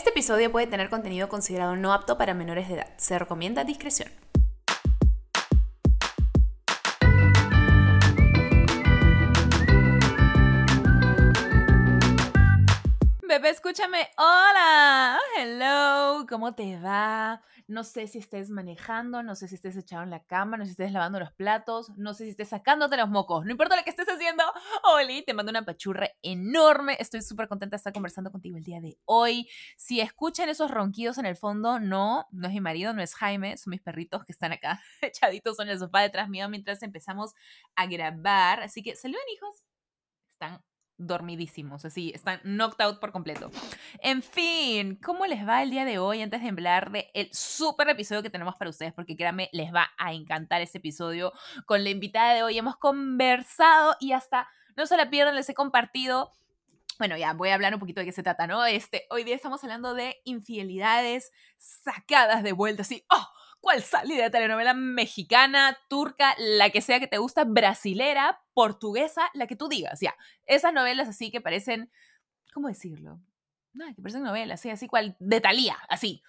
Este episodio puede tener contenido considerado no apto para menores de edad. Se recomienda discreción. Bebé, escúchame. Hola. Hello. ¿Cómo te va? No sé si estés manejando, no sé si estés echado en la cama, no sé si estés lavando los platos, no sé si estés sacándote los mocos. No importa lo que estés haciendo. Oli, te mando una pachurra enorme. Estoy súper contenta de estar conversando contigo el día de hoy. Si escuchan esos ronquidos en el fondo, no, no es mi marido, no es Jaime, son mis perritos que están acá echaditos en el sofá detrás mío mientras empezamos a grabar. Así que saluden, hijos. Están dormidísimos, así, están knocked out por completo. En fin, ¿cómo les va el día de hoy antes de hablar de el súper episodio que tenemos para ustedes? Porque créanme, les va a encantar este episodio. Con la invitada de hoy hemos conversado y hasta, no se la pierdan, les he compartido bueno, ya voy a hablar un poquito de qué se trata, ¿no? Este, hoy día estamos hablando de infidelidades sacadas de vuelta, así, ¡oh! ¿Cuál salida de telenovela mexicana, turca, la que sea que te gusta, brasilera, portuguesa, la que tú digas, ya. Esas novelas así que parecen, ¿cómo decirlo? No, que parecen novelas, así, así cual, de Talía, así.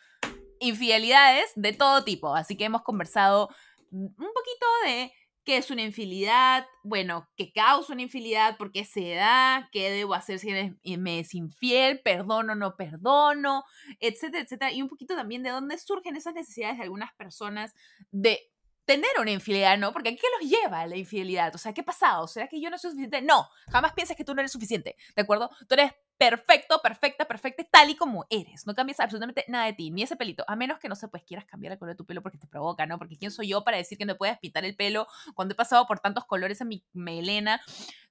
Infidelidades de todo tipo. Así que hemos conversado un poquito de qué es una infidelidad, bueno, qué causa una infidelidad, por qué se da, qué debo hacer si me es infiel, perdono o no perdono, etcétera, etcétera. Y un poquito también de dónde surgen esas necesidades de algunas personas de tener una infidelidad, ¿no? Porque ¿qué los lleva a la infidelidad? O sea, ¿qué ha pasado? ¿Será que yo no soy suficiente? No, jamás pienses que tú no eres suficiente, ¿de acuerdo? Tú eres perfecto, perfecta, perfecta, tal y como eres. No cambias absolutamente nada de ti, ni ese pelito, a menos que no se pues quieras cambiar el color de tu pelo porque te provoca, ¿no? Porque quién soy yo para decir que no puedes pintar el pelo cuando he pasado por tantos colores en mi melena.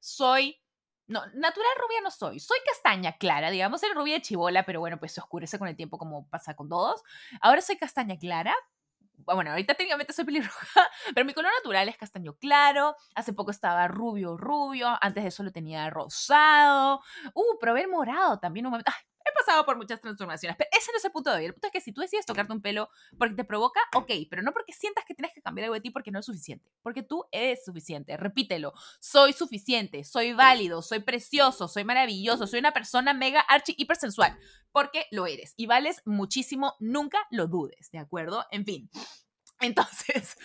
Soy no, natural rubia no soy. Soy castaña clara, digamos, el rubia de chivola, pero bueno, pues se oscurece con el tiempo como pasa con todos. Ahora soy castaña clara, bueno, ahorita técnicamente soy pelirroja, pero mi color natural es castaño claro. Hace poco estaba rubio, rubio. Antes de eso lo tenía rosado. Uh, probé el morado también un momento. He pasado por muchas transformaciones, pero ese no es el punto de hoy. El punto es que si tú decides tocarte un pelo porque te provoca, ok, pero no porque sientas que tienes que cambiar algo de ti porque no es suficiente. Porque tú eres suficiente. Repítelo. Soy suficiente, soy válido, soy precioso, soy maravilloso, soy una persona mega archi hipersensual. Porque lo eres y vales muchísimo. Nunca lo dudes, ¿de acuerdo? En fin. Entonces,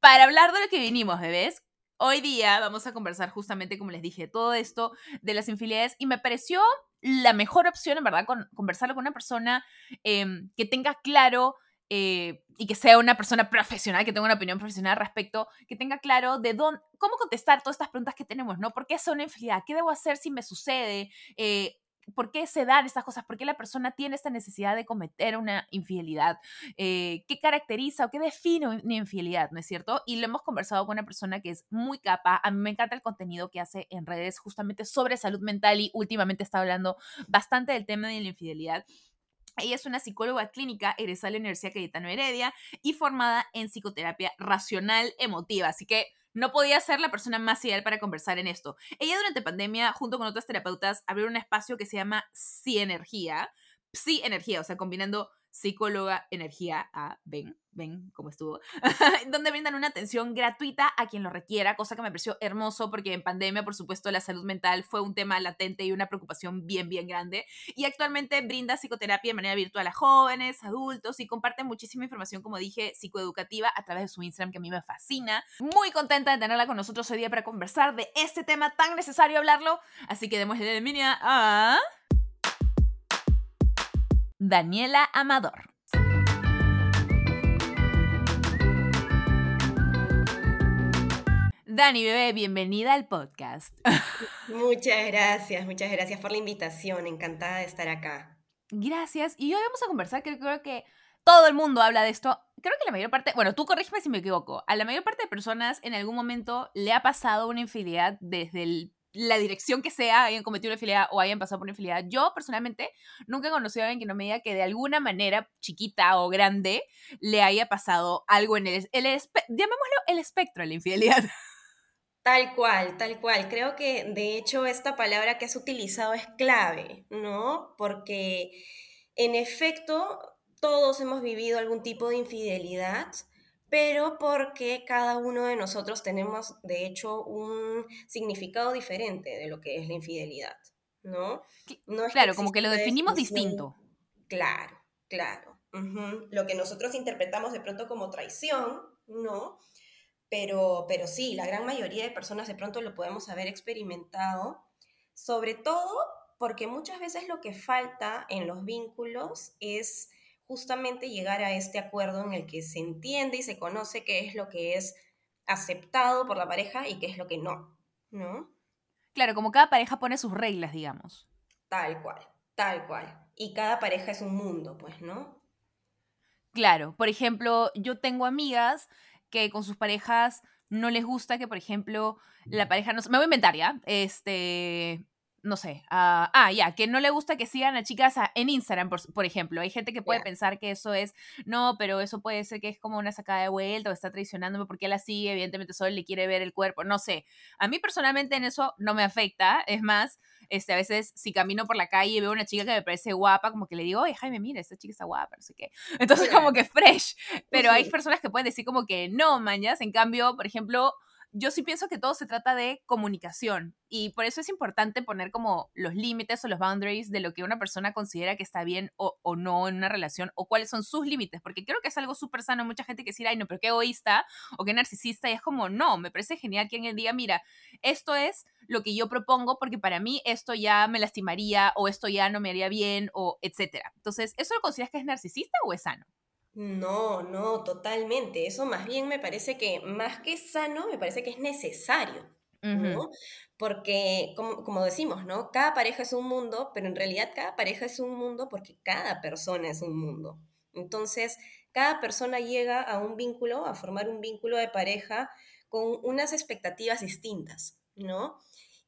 para hablar de lo que vinimos, bebés, hoy día vamos a conversar justamente, como les dije, todo esto de las infidelidades y me pareció la mejor opción, en verdad, con, conversarlo con una persona em, que tenga claro eh, y que sea una persona profesional, que tenga una opinión profesional al respecto, que tenga claro de dónde, cómo contestar todas estas preguntas que tenemos, ¿no? ¿Por qué es una infidelidad? ¿Qué debo hacer si me sucede? Eh, ¿Por qué se dan estas cosas? ¿Por qué la persona tiene esta necesidad de cometer una infidelidad? Eh, ¿Qué caracteriza o qué define una infidelidad? ¿No es cierto? Y lo hemos conversado con una persona que es muy capa. A mí me encanta el contenido que hace en redes justamente sobre salud mental y últimamente está hablando bastante del tema de la infidelidad. Ella es una psicóloga clínica egresada de la Universidad Cayetano Heredia y formada en psicoterapia racional emotiva. Así que no podía ser la persona más ideal para conversar en esto. Ella durante pandemia, junto con otras terapeutas, abrió un espacio que se llama Psi-Energía. Psi-Energía, o sea, combinando psicóloga, energía a ven, ven cómo estuvo, donde brindan una atención gratuita a quien lo requiera, cosa que me pareció hermoso porque en pandemia, por supuesto, la salud mental fue un tema latente y una preocupación bien, bien grande. Y actualmente brinda psicoterapia de manera virtual a jóvenes, adultos y comparte muchísima información, como dije, psicoeducativa a través de su Instagram que a mí me fascina. Muy contenta de tenerla con nosotros hoy día para conversar de este tema tan necesario hablarlo. Así que démosle la bienvenida a... Daniela Amador. Dani, bebé, bienvenida al podcast. Muchas gracias, muchas gracias por la invitación, encantada de estar acá. Gracias, y hoy vamos a conversar, que creo que todo el mundo habla de esto. Creo que la mayor parte, bueno, tú corrígeme si me equivoco, a la mayor parte de personas en algún momento le ha pasado una infidelidad desde el la dirección que sea, hayan cometido una infidelidad o hayan pasado por una infidelidad. Yo personalmente nunca he conocido a alguien que no me diga que de alguna manera chiquita o grande le haya pasado algo en el, el llamémoslo el espectro de la infidelidad. Tal cual, tal cual. Creo que de hecho esta palabra que has utilizado es clave, ¿no? Porque en efecto todos hemos vivido algún tipo de infidelidad pero porque cada uno de nosotros tenemos, de hecho, un significado diferente de lo que es la infidelidad, ¿no? claro, como que lo definimos distinto. Claro, claro. Lo que nosotros interpretamos de pronto como traición, ¿no? Pero, pero sí, la gran mayoría de personas de pronto lo podemos haber experimentado, sobre todo porque muchas veces lo que falta en los vínculos es justamente llegar a este acuerdo en el que se entiende y se conoce qué es lo que es aceptado por la pareja y qué es lo que no, ¿no? Claro, como cada pareja pone sus reglas, digamos. Tal cual, tal cual. Y cada pareja es un mundo, pues, ¿no? Claro, por ejemplo, yo tengo amigas que con sus parejas no les gusta que, por ejemplo, la pareja, no me voy a inventar ya, este, no sé, ah, ah, ya, que no le gusta que sigan a chicas en Instagram, por, ejemplo. Hay gente que puede pensar que eso es, no, pero eso puede ser que es como una sacada de vuelta o está traicionándome porque él así, evidentemente solo le quiere ver el cuerpo, no sé. A mí personalmente en eso no me afecta, es más, este, a veces si camino por la calle y veo una chica que me parece guapa, como que le digo, oye, Jaime, mira, esta chica está guapa, no sé qué. Entonces como que fresh, pero hay personas que pueden decir como que no, mañas, en cambio, por ejemplo, yo sí pienso que todo se trata de comunicación y por eso es importante poner como los límites o los boundaries de lo que una persona considera que está bien o, no en una relación o cuáles son sus límites, porque creo que es algo súper sano. Mucha gente que dice, ay, no, pero qué egoísta o qué narcisista y es como, no, me parece genial que alguien diga, mira, esto es lo que yo propongo porque para mí esto ya me lastimaría o esto ya no me haría bien o etcétera. Entonces, ¿eso lo consideras que es narcisista o es sano? No, no, totalmente. Eso más bien me parece que, más que sano, me parece que es necesario, ¿no? Porque, como, como, decimos, ¿no? Cada pareja es un mundo, pero en realidad cada pareja es un mundo porque cada persona es un mundo. Entonces, cada persona llega a un vínculo, a formar un vínculo de pareja con unas expectativas distintas, ¿no?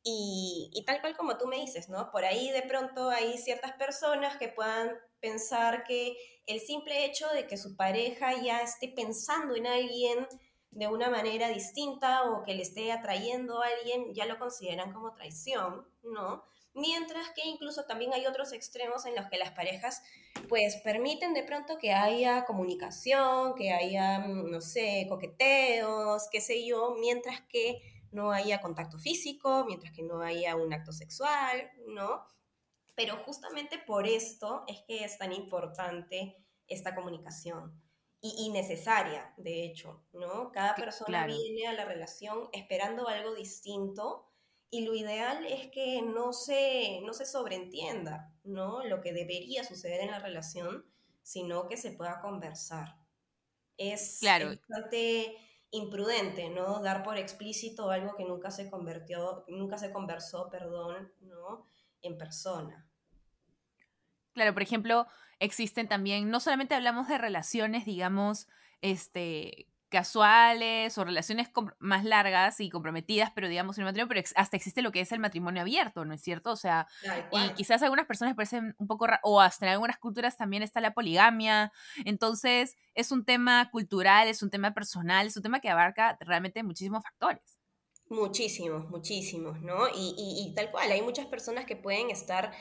Y, y, tal cual como tú me dices, ¿no? Por ahí de pronto hay ciertas personas que puedan pensar que el simple hecho de que su pareja ya esté pensando en alguien de una manera distinta o que le esté atrayendo a alguien, ya lo consideran como traición, ¿no? Mientras que incluso también hay otros extremos en los que las parejas pues permiten de pronto que haya comunicación, que haya, no sé, coqueteos, qué sé yo, mientras que no haya contacto físico, mientras que no haya un acto sexual, ¿no? Pero justamente por esto es que es tan importante esta comunicación y, necesaria, de hecho, ¿no? Cada persona viene a la relación esperando algo distinto y lo ideal es que no se, no se sobreentienda, ¿no? Lo que debería suceder en la relación, sino que se pueda conversar. Es bastante imprudente, ¿no? Dar por explícito algo que nunca se convirtió, nunca se conversó, perdón, ¿no? En persona. Claro, por ejemplo, existen también, no solamente hablamos de relaciones, digamos, este, casuales o relaciones más largas y comprometidas, pero digamos en el matrimonio, pero hasta existe lo que es el matrimonio abierto, ¿no es cierto? O sea, y quizás algunas personas parecen un poco, o hasta en algunas culturas también está la poligamia, entonces es un tema cultural, es un tema personal, es un tema que abarca realmente muchísimos factores. Muchísimos, muchísimos, ¿no? Y, y, y tal cual, hay muchas personas que pueden estar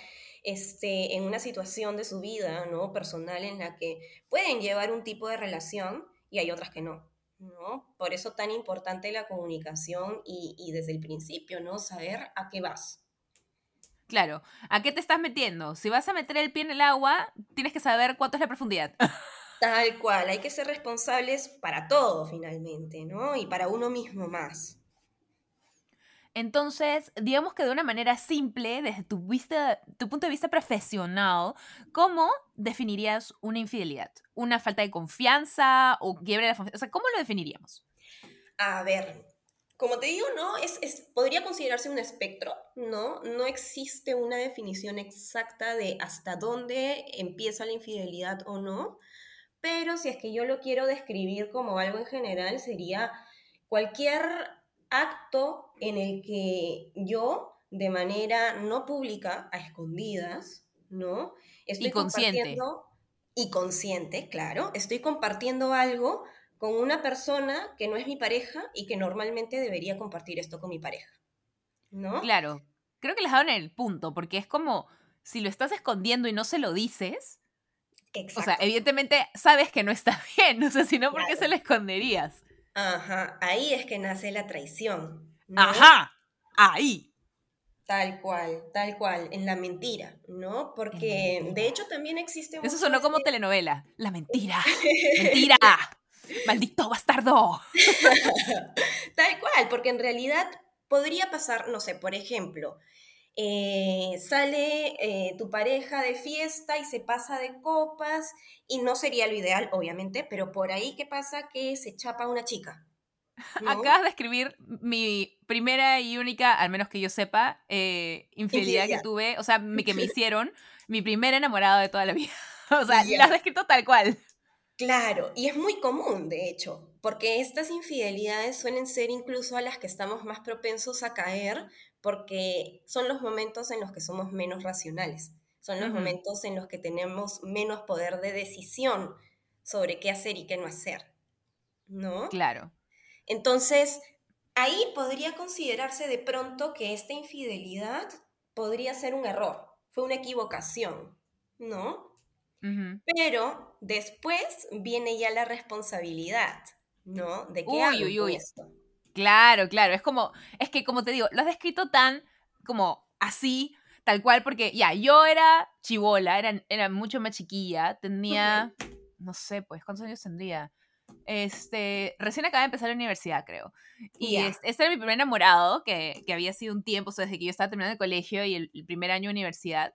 este, en una situación de su vida, ¿no? Personal en la que pueden llevar un tipo de relación y hay otras que no, ¿no? Por eso tan importante la comunicación y, desde el principio, ¿no? Saber a qué vas. Claro, ¿a qué te estás metiendo? Si vas a meter el pie en el agua, tienes que saber cuánto es la profundidad. Tal cual, hay que ser responsables para todo finalmente, ¿no? Y para uno mismo más. Entonces, digamos que de una manera simple, desde tu, punto de vista profesional, ¿cómo definirías una infidelidad? ¿Una falta de confianza o quiebre de confianza? O sea, ¿cómo lo definiríamos? A ver, como te digo, ¿no? Es, podría considerarse un espectro, ¿no? No existe una definición exacta de hasta dónde empieza la infidelidad o no, pero si es que yo lo quiero describir como algo en general, sería cualquier acto en el que yo, de manera no pública, a escondidas, ¿no? Estoy y consciente. Y consciente, claro, estoy compartiendo algo con una persona que no es mi pareja y que normalmente debería compartir esto con mi pareja, ¿no? Claro, creo que les en el punto, porque es como, si lo estás escondiendo y no se lo dices, Exacto. o sea, evidentemente sabes que no está bien, o sea, si no, ¿por qué se lo esconderías? Ajá, ahí es que nace la traición. Ajá, ahí. Tal cual, tal cual, en la mentira, ¿no? Porque de hecho también existe Eso sonó como telenovela. La mentira. mentira. Maldito bastardo. tal cual, porque en realidad podría pasar, no sé, por ejemplo, eh, sale eh, tu pareja de fiesta y se pasa de copas y no sería lo ideal, obviamente, pero por ahí qué pasa que se chapa una chica, Acabas de escribir mi primera y única, al menos que yo sepa, eh, infidelidad, que tuve, o sea, que me hicieron, mi primer enamorado de toda la vida. o sea, lo has descrito tal cual. Claro, y es muy común, de hecho, porque estas infidelidades suelen ser incluso a las que estamos más propensos a caer, porque son los momentos en los que somos menos racionales, son los momentos en los que tenemos menos poder de decisión sobre qué hacer y qué no hacer, ¿no? Claro. Entonces, ahí podría considerarse de pronto que esta infidelidad podría ser un error, fue una equivocación, ¿no? Pero después viene ya la responsabilidad, ¿no? ¿De qué hago esto? Claro, claro, es como, es que como te digo, lo has descrito tan como así, tal cual, porque ya, yo era chivola, era, era mucho más chiquilla, tenía, no sé, pues, ¿cuántos años tendría? Este, recién acaba de empezar la universidad, creo. Y este, era mi primer enamorado, que, que, había sido un tiempo, desde que yo estaba terminando el colegio y el, primer año de universidad.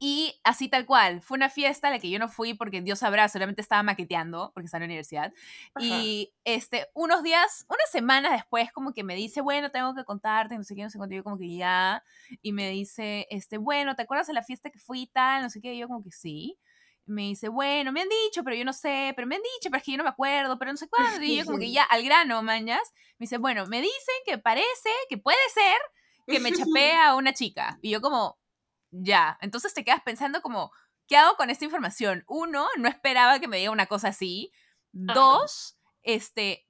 Y así tal cual, fue una fiesta a la que yo no fui porque Dios sabrá, solamente estaba maqueteando porque estaba en la universidad. Y este, unos días, unas semanas después, como que me dice, bueno, tengo que contarte, no sé qué, no sé cuánto, yo como que ya. Y me dice, este, bueno, ¿te acuerdas de la fiesta que fui y tal? No sé qué, y yo como que sí me dice, bueno, me han dicho, pero yo no sé, pero me han dicho, pero es que yo no me acuerdo, pero no sé cuándo. Y yo como que ya al grano, mañas, me dice, bueno, me dicen que parece, que puede ser que me chapea a una chica. Y yo como, ya. Entonces te quedas pensando como, ¿qué hago con esta información? Uno, no esperaba que me diga una cosa así. Dos, este,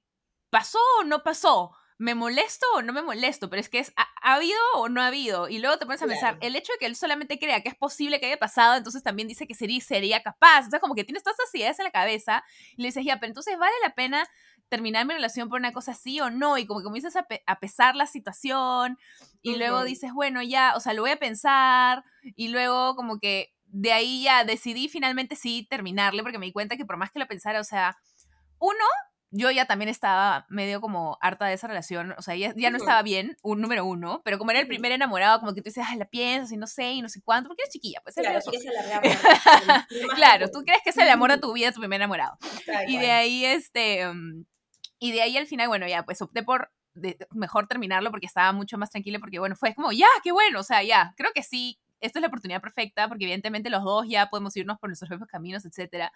¿pasó o no pasó? ¿me molesto o no me molesto? Pero es que es, ¿ha, habido o no ha habido? Y luego te pones a pensar, el hecho de que él solamente crea que es posible que haya pasado, entonces también dice que sería, sería capaz. Entonces, como que tienes todas esas ideas en la cabeza y le dices, ya, pero entonces vale la pena terminar mi relación por una cosa así o no, y como que comienzas a, a pesar la situación, y luego dices, bueno, ya, o sea, lo voy a pensar, y luego como que de ahí ya decidí finalmente sí terminarle, porque me di cuenta que por más que lo pensara, o sea, uno, yo ya también estaba medio como harta de esa relación, o sea, ya, ya no estaba bien, un número uno, pero como era el primer enamorado, como que tú dices, ay, la piensas y no sé, y no sé cuánto, porque eres chiquilla, pues. Claro, claro, tú crees que es el amor de tu vida, tu primer enamorado. y de ahí, este, mm, y de ahí al final, bueno, ya, pues opté por mejor terminarlo porque estaba mucho más tranquila, porque bueno, fue como, ya, qué bueno, o sea, ya, creo que sí, esta es la oportunidad perfecta, porque evidentemente los dos ya podemos irnos por nuestros propios caminos, etcétera.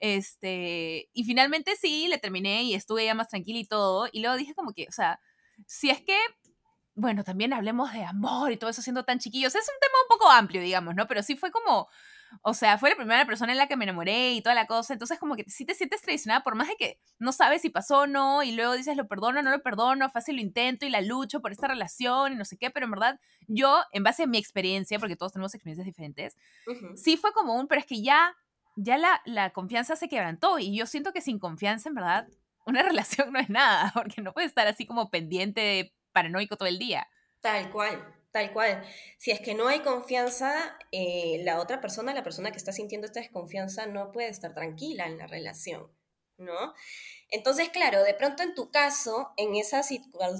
Este, y finalmente sí, le terminé y estuve ya más tranquila y todo. Y luego dije como que, o sea, si es que, bueno, también hablemos de amor y todo eso siendo tan chiquillos. Es un tema un poco amplio, digamos, ¿no? Pero sí fue como, o sea, fue la primera persona en la que me enamoré y toda la cosa. Entonces, como que sí te sientes traicionada por más de que no sabes si pasó o no. Y luego dices, lo perdono, no lo perdono, fácil lo intento y la lucho por esta relación y no sé qué. Pero en verdad, yo, en base a mi experiencia, porque todos tenemos experiencias diferentes, sí fue como un, pero es que ya ya la, la confianza se quebrantó y yo siento que sin confianza, en verdad, una relación no es nada, porque no puedes estar así como pendiente, paranoico todo el día. Tal cual, tal cual. Si es que no hay confianza, eh, la otra persona, la persona que está sintiendo esta desconfianza, no puede estar tranquila en la relación, ¿no? Entonces, claro, de pronto en tu caso, en, esa,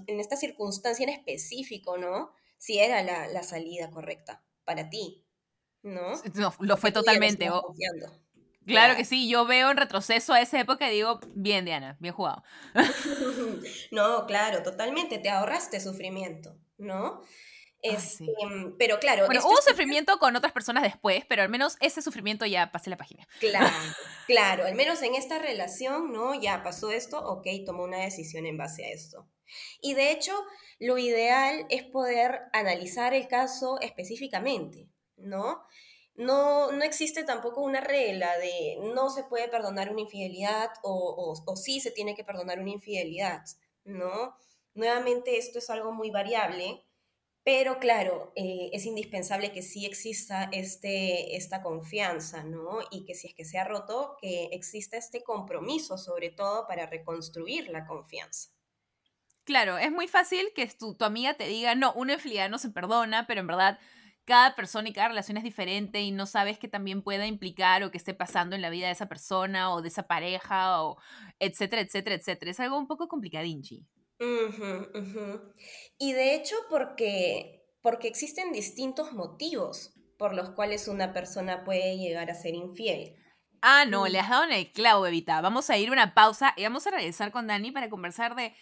en esta circunstancia en específico, ¿no? Si era la, la salida correcta para ti, ¿no? No, lo fue totalmente. Claro que sí, yo veo en retroceso a esa época y digo, bien Diana, bien jugado. no, claro, totalmente, te ahorraste sufrimiento, ¿no? Este, pero claro. Bueno, hubo sufrimiento con otras personas después, pero al menos ese sufrimiento ya pasé la página. Claro, claro, al menos en esta relación, ¿no? Ya pasó esto, ok, tomó una decisión en base a esto. Y de hecho, lo ideal es poder analizar el caso específicamente, ¿no? no, no existe tampoco una regla de no se puede perdonar una infidelidad o, o, sí se tiene que perdonar una infidelidad, ¿no? Nuevamente esto es algo muy variable, pero claro, eh, es indispensable que sí exista este, esta confianza, ¿no? Y que si es que se ha roto, que exista este compromiso sobre todo para reconstruir la confianza. Claro, es muy fácil que tu, tu amiga te diga, no, una infidelidad no se perdona, pero en verdad cada persona y cada relación es diferente y no sabes que también pueda implicar o que esté pasando en la vida de esa persona o de esa pareja o etcétera, etcétera, etcétera. Es algo un poco complicadinchi. Y de hecho porque, porque existen distintos motivos por los cuales una persona puede llegar a ser infiel. Ah, no, le has dado en el clavo, Evita. Vamos a ir a una pausa y vamos a regresar con Dani para conversar de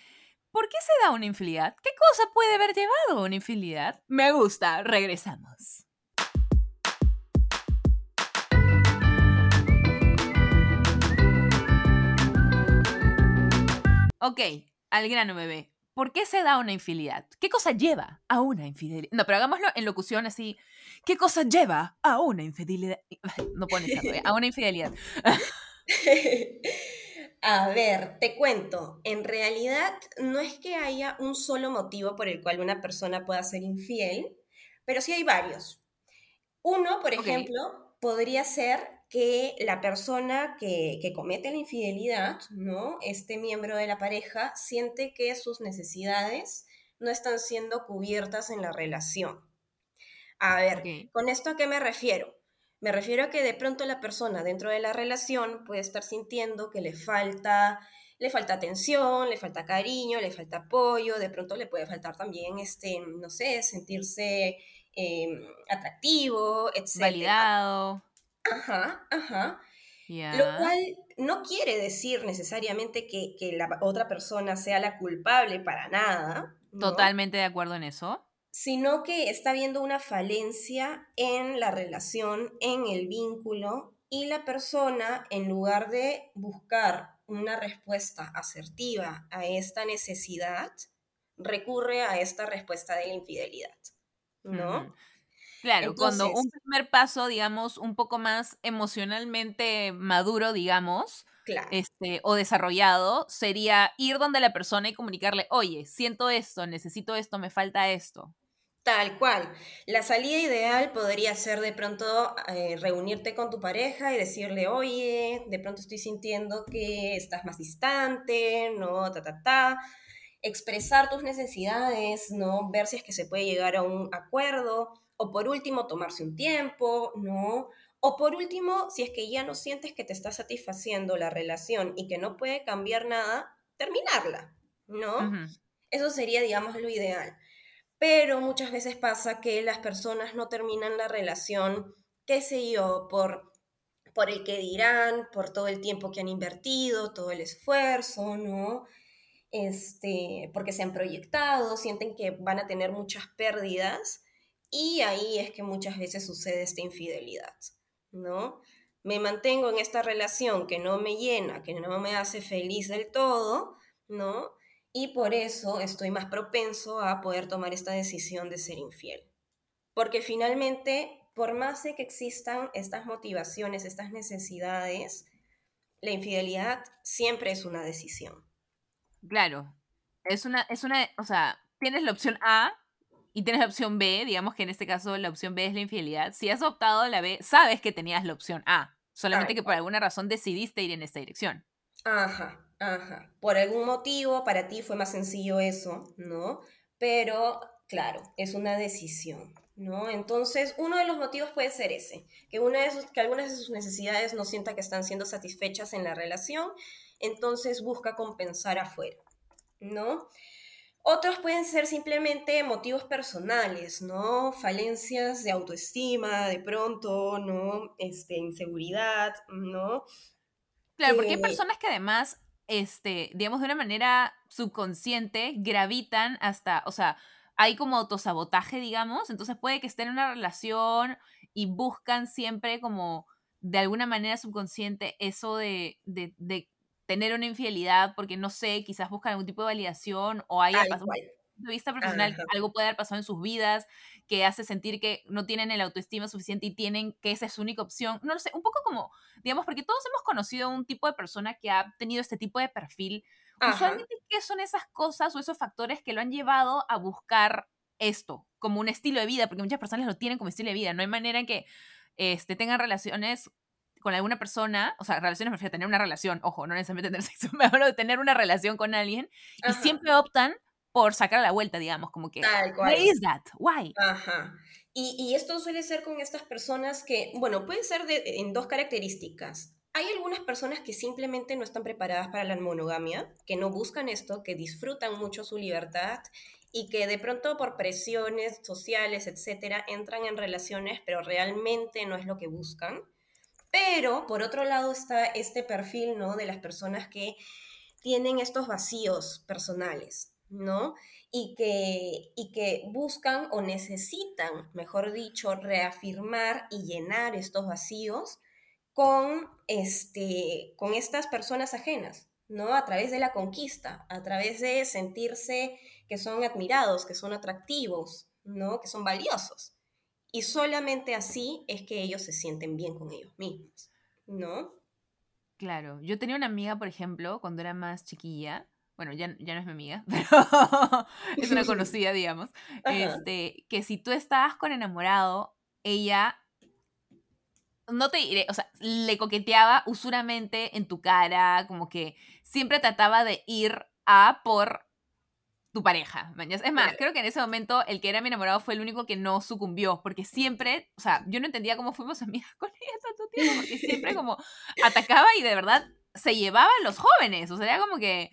¿Por qué se da una infidelidad? ¿Qué cosa puede haber llevado a una infidelidad? Me gusta, regresamos. Ok, al grano bebé. ¿Por qué se da una infidelidad? ¿Qué cosa lleva a una infidelidad? No, pero hagámoslo en locución así. ¿Qué cosa lleva a una infidelidad? No pones ¿eh? a una infidelidad. A ver, te cuento, en realidad no es que haya un solo motivo por el cual una persona pueda ser infiel, pero sí hay varios. Uno, por ejemplo, podría ser que la persona que, que, comete la infidelidad, ¿no? Este miembro de la pareja siente que sus necesidades no están siendo cubiertas en la relación. A ver, ¿con esto a qué me refiero? Me refiero a que de pronto la persona dentro de la relación puede estar sintiendo que le falta, le falta atención, le falta cariño, le falta apoyo, de pronto le puede faltar también, este, no sé, sentirse em, atractivo, etc. Validado. Ajá, ajá. Lo cual no quiere decir necesariamente que, la otra persona sea la culpable para nada. Totalmente de acuerdo en eso sino que está viendo una falencia en la relación, en el vínculo, y la persona, en lugar de buscar una respuesta asertiva a esta necesidad, recurre a esta respuesta de la infidelidad, ¿no? Claro, cuando un primer paso, digamos, un poco más emocionalmente maduro, digamos, este, o desarrollado, sería ir donde la persona y comunicarle, oye, siento esto, necesito esto, me falta esto. Tal cual. La salida ideal podría ser de pronto eh, reunirte con tu pareja y decirle, oye, de pronto estoy sintiendo que estás más distante, no, ta, ta, ta. Expresar tus necesidades, ¿no? Ver si es que se puede llegar a un acuerdo. O por último, tomarse un tiempo, ¿no? O por último, si es que ya no sientes que te está satisfaciendo la relación y que no puede cambiar nada, terminarla, ¿no? Eso sería, digamos, lo ideal pero muchas veces pasa que las personas no terminan la relación, qué sé yo, por, por el que dirán, por todo el tiempo que han invertido, todo el esfuerzo, ¿no? Este, porque se han proyectado, sienten que van a tener muchas pérdidas y ahí es que muchas veces sucede esta infidelidad, ¿no? Me mantengo en esta relación que no me llena, que no me hace feliz del todo, ¿no? y por eso estoy más propenso a poder tomar esta decisión de ser infiel. Porque finalmente, por más de que existan estas motivaciones, estas necesidades, la infidelidad siempre es una decisión. Claro, es una, es una, o sea, tienes la opción A y tienes la opción B, digamos que en este caso la opción B es la infidelidad. Si has optado la B, sabes que tenías la opción A, solamente que por alguna razón decidiste ir en esta dirección. Ajá, Ajá. Por algún motivo para ti fue más sencillo eso, ¿no? Pero, claro, es una decisión, ¿no? Entonces, uno de los motivos puede ser ese, que, una de que algunas de sus necesidades no sienta que están siendo satisfechas en la relación, entonces busca compensar afuera, ¿no? Otros pueden ser simplemente motivos personales, ¿no? Falencias de autoestima, de pronto, ¿no? Este, inseguridad, ¿no? Claro, porque hay personas que además este, digamos, de una manera subconsciente, gravitan hasta, o sea, hay como autosabotaje, digamos, entonces puede que estén en una relación y buscan siempre como de alguna manera subconsciente eso de, de, de tener una infidelidad porque no sé, quizás buscan algún tipo de validación o haya pasado de vista profesional algo puede haber pasado en sus vidas que hace sentir que no tienen el autoestima suficiente y tienen que esa es su única opción. No lo sé, un poco como, digamos, porque todos hemos conocido un tipo de persona que ha tenido este tipo de perfil. Usualmente, ¿qué son esas cosas o esos factores que lo han llevado a buscar esto como un estilo de vida? Porque muchas personas lo tienen como estilo de vida. No hay manera en que este, tengan relaciones con alguna persona, o sea, relaciones me refiero a tener una relación, ojo, no necesariamente tener sexo, me hablo de tener una relación con alguien, y siempre optan por sacar a la vuelta, digamos, como que, Tal cual. Why is that? Why? Ajá. Y, y esto suele ser con estas personas que, bueno, puede ser de, en dos características. Hay algunas personas que simplemente no están preparadas para la monogamia, que no buscan esto, que disfrutan mucho su libertad y que de pronto por presiones sociales, etcétera, entran en relaciones, pero realmente no es lo que buscan. Pero por otro lado está este perfil, ¿no? De las personas que tienen estos vacíos personales, ¿no? Y que, y que buscan o necesitan, mejor dicho, reafirmar y llenar estos vacíos con, este, con estas personas ajenas, ¿no? A través de la conquista, a través de sentirse que son admirados, que son atractivos, ¿no? Que son valiosos. Y solamente así es que ellos se sienten bien con ellos mismos, ¿no? Claro, yo tenía una amiga, por ejemplo, cuando era más chiquilla, bueno, ya, ya no es mi amiga, pero es una conocida, digamos, este, que si tú estabas con enamorado, ella no te diré, o sea, le coqueteaba usuramente en tu cara, como que siempre trataba de ir a por tu pareja. Es más, creo que en ese momento el que era mi enamorado fue el único que no sucumbió, porque siempre, o sea, yo no entendía cómo fuimos amigas con ella tanto tiempo, porque siempre como atacaba y de verdad se llevaba a los jóvenes, o sea, era como que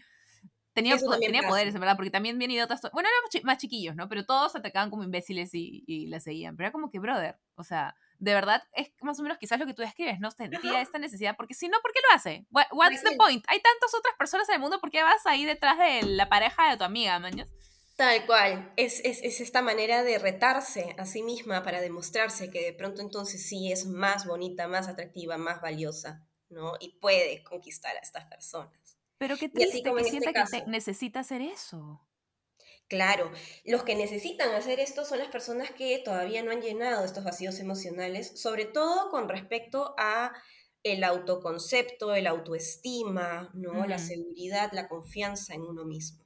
tenía, tenía poderes, en verdad, porque también bien idiotas, bueno, eran más chiquillos, ¿no? Pero todos atacaban como imbéciles y, y la seguían, pero era como que, brother, o sea, de verdad es más o menos quizás lo que tú describes, ¿no? Sentía esta necesidad, porque si no, ¿por qué lo hace? what's the point? Hay tantas otras personas en el mundo, ¿por qué vas ahí detrás de la pareja de tu amiga, mañas? Tal cual, es, es, es, esta manera de retarse a sí misma para demostrarse que de pronto entonces sí es más bonita, más atractiva, más valiosa, ¿no? Y puede conquistar a estas personas. Pero qué triste que este sienta que necesita hacer eso. Claro, los que necesitan hacer esto son las personas que todavía no han llenado estos vacíos emocionales, sobre todo con respecto a el autoconcepto, el autoestima, ¿no? La seguridad, la confianza en uno mismo.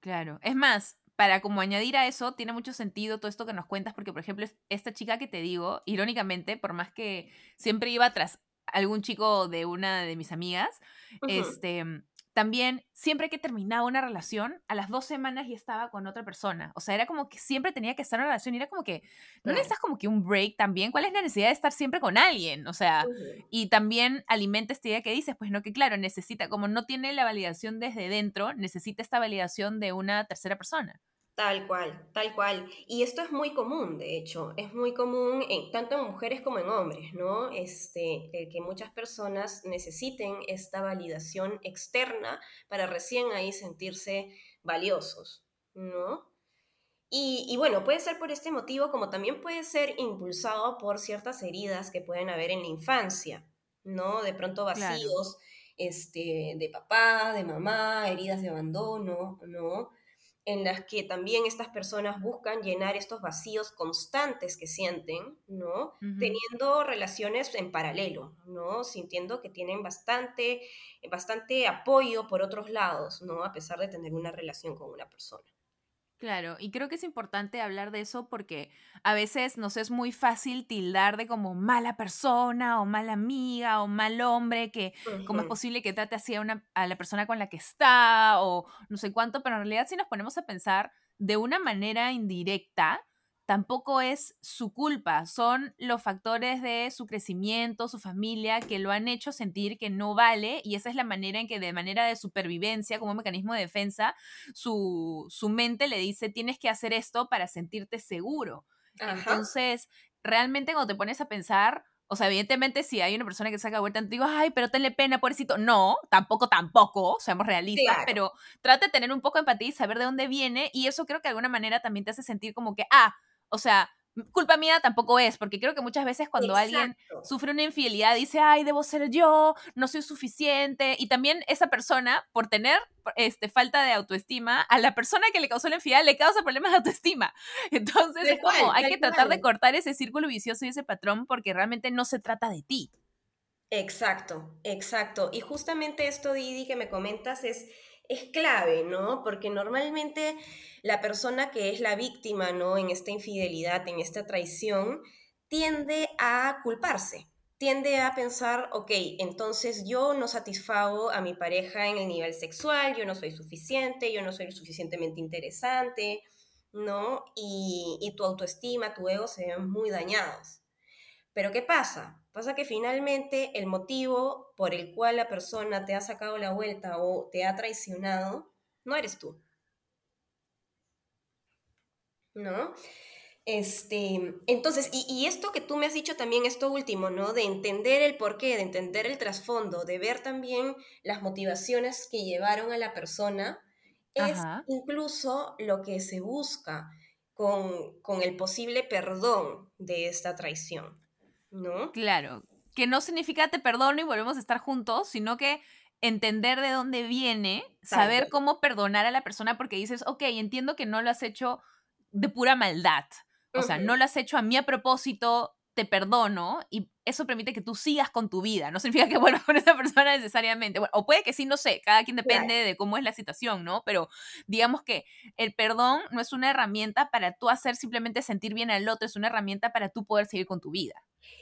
Claro, es más, para como añadir a eso, tiene mucho sentido todo esto que nos cuentas, porque por ejemplo, esta chica que te digo, irónicamente, por más que siempre iba tras algún chico de una de mis amigas, este también siempre que terminaba una relación, a las dos semanas ya estaba con otra persona. O sea, era como que siempre tenía que estar en una relación y era como que, ¿no necesitas como que un break también? ¿Cuál es la necesidad de estar siempre con alguien? O sea, y también alimenta esta idea que dices, pues no, que claro, necesita, como no tiene la validación desde dentro, necesita esta validación de una tercera persona. Tal cual, tal cual. Y esto es muy común, de hecho, es muy común en, tanto en mujeres como en hombres, ¿no? Este, que muchas personas necesiten esta validación externa para recién ahí sentirse valiosos, ¿no? Y, y, bueno, puede ser por este motivo, como también puede ser impulsado por ciertas heridas que pueden haber en la infancia, ¿no? De pronto vacíos este, de papá, de mamá, heridas de abandono, ¿no? En las que también estas personas buscan llenar estos vacíos constantes que sienten, ¿no? Teniendo relaciones en paralelo, ¿no? Sintiendo que tienen bastante, bastante apoyo por otros lados, ¿no? A pesar de tener una relación con una persona. Claro, y creo que es importante hablar de eso porque a veces nos es muy fácil tildar de como mala persona o mala amiga o mal hombre, que cómo es posible que trate así a, una, a la persona con la que está o no sé cuánto, pero en realidad si nos ponemos a pensar de una manera indirecta, tampoco es su culpa, son los factores de su crecimiento, su familia, que lo han hecho sentir que no vale y esa es la manera en que de manera de supervivencia, como un mecanismo de defensa, su, su mente le dice, tienes que hacer esto para sentirte seguro. Entonces, realmente cuando te pones a pensar, o sea, evidentemente si hay una persona que saca vuelta, te digo, ay, pero tenle pena, pobrecito. No, tampoco, tampoco, seamos realistas, pero trate de tener un poco de empatía y saber de dónde viene y eso creo que de alguna manera también te hace sentir como que, ah, o sea, culpa mía tampoco es, porque creo que muchas veces cuando alguien sufre una infidelidad dice, ay, debo ser yo, no soy suficiente, y también esa persona, por tener este, falta de autoestima, a la persona que le causó la infidelidad le causa problemas de autoestima. Entonces es como, hay que tratar de cortar ese círculo vicioso y ese patrón porque realmente no se trata de ti. Exacto, exacto. Y justamente esto, Didi, que me comentas es es clave, ¿no? Porque normalmente la persona que es la víctima, ¿no? En esta infidelidad, en esta traición, tiende a culparse, tiende a pensar, ok, entonces yo no satisfago a mi pareja en el nivel sexual, yo no soy suficiente, yo no soy suficientemente interesante, ¿no? Y, y tu autoestima, tu ego se ven muy dañados. Pero ¿qué pasa? Pasa que finalmente el motivo por el cual la persona te ha sacado la vuelta o te ha traicionado no eres tú. ¿No? Este, entonces, y, esto que tú me has dicho también, esto último, ¿no? De entender el porqué, de entender el trasfondo, de ver también las motivaciones que llevaron a la persona, es incluso lo que se busca con, con el posible perdón de esta traición, ¿no? Claro, que no significa te perdono y volvemos a estar juntos, sino que entender de dónde viene, saber cómo perdonar a la persona porque dices, ok, entiendo que no lo has hecho de pura maldad, o sea, no lo has hecho a mí a propósito, te perdono y eso permite que tú sigas con tu vida. No significa que vuelvas con esa persona necesariamente. o puede que sí, no sé, cada quien depende de cómo es la situación, ¿no? Pero digamos que el perdón no es una herramienta para tú hacer simplemente sentir bien al otro, es una herramienta para tú poder seguir con tu vida.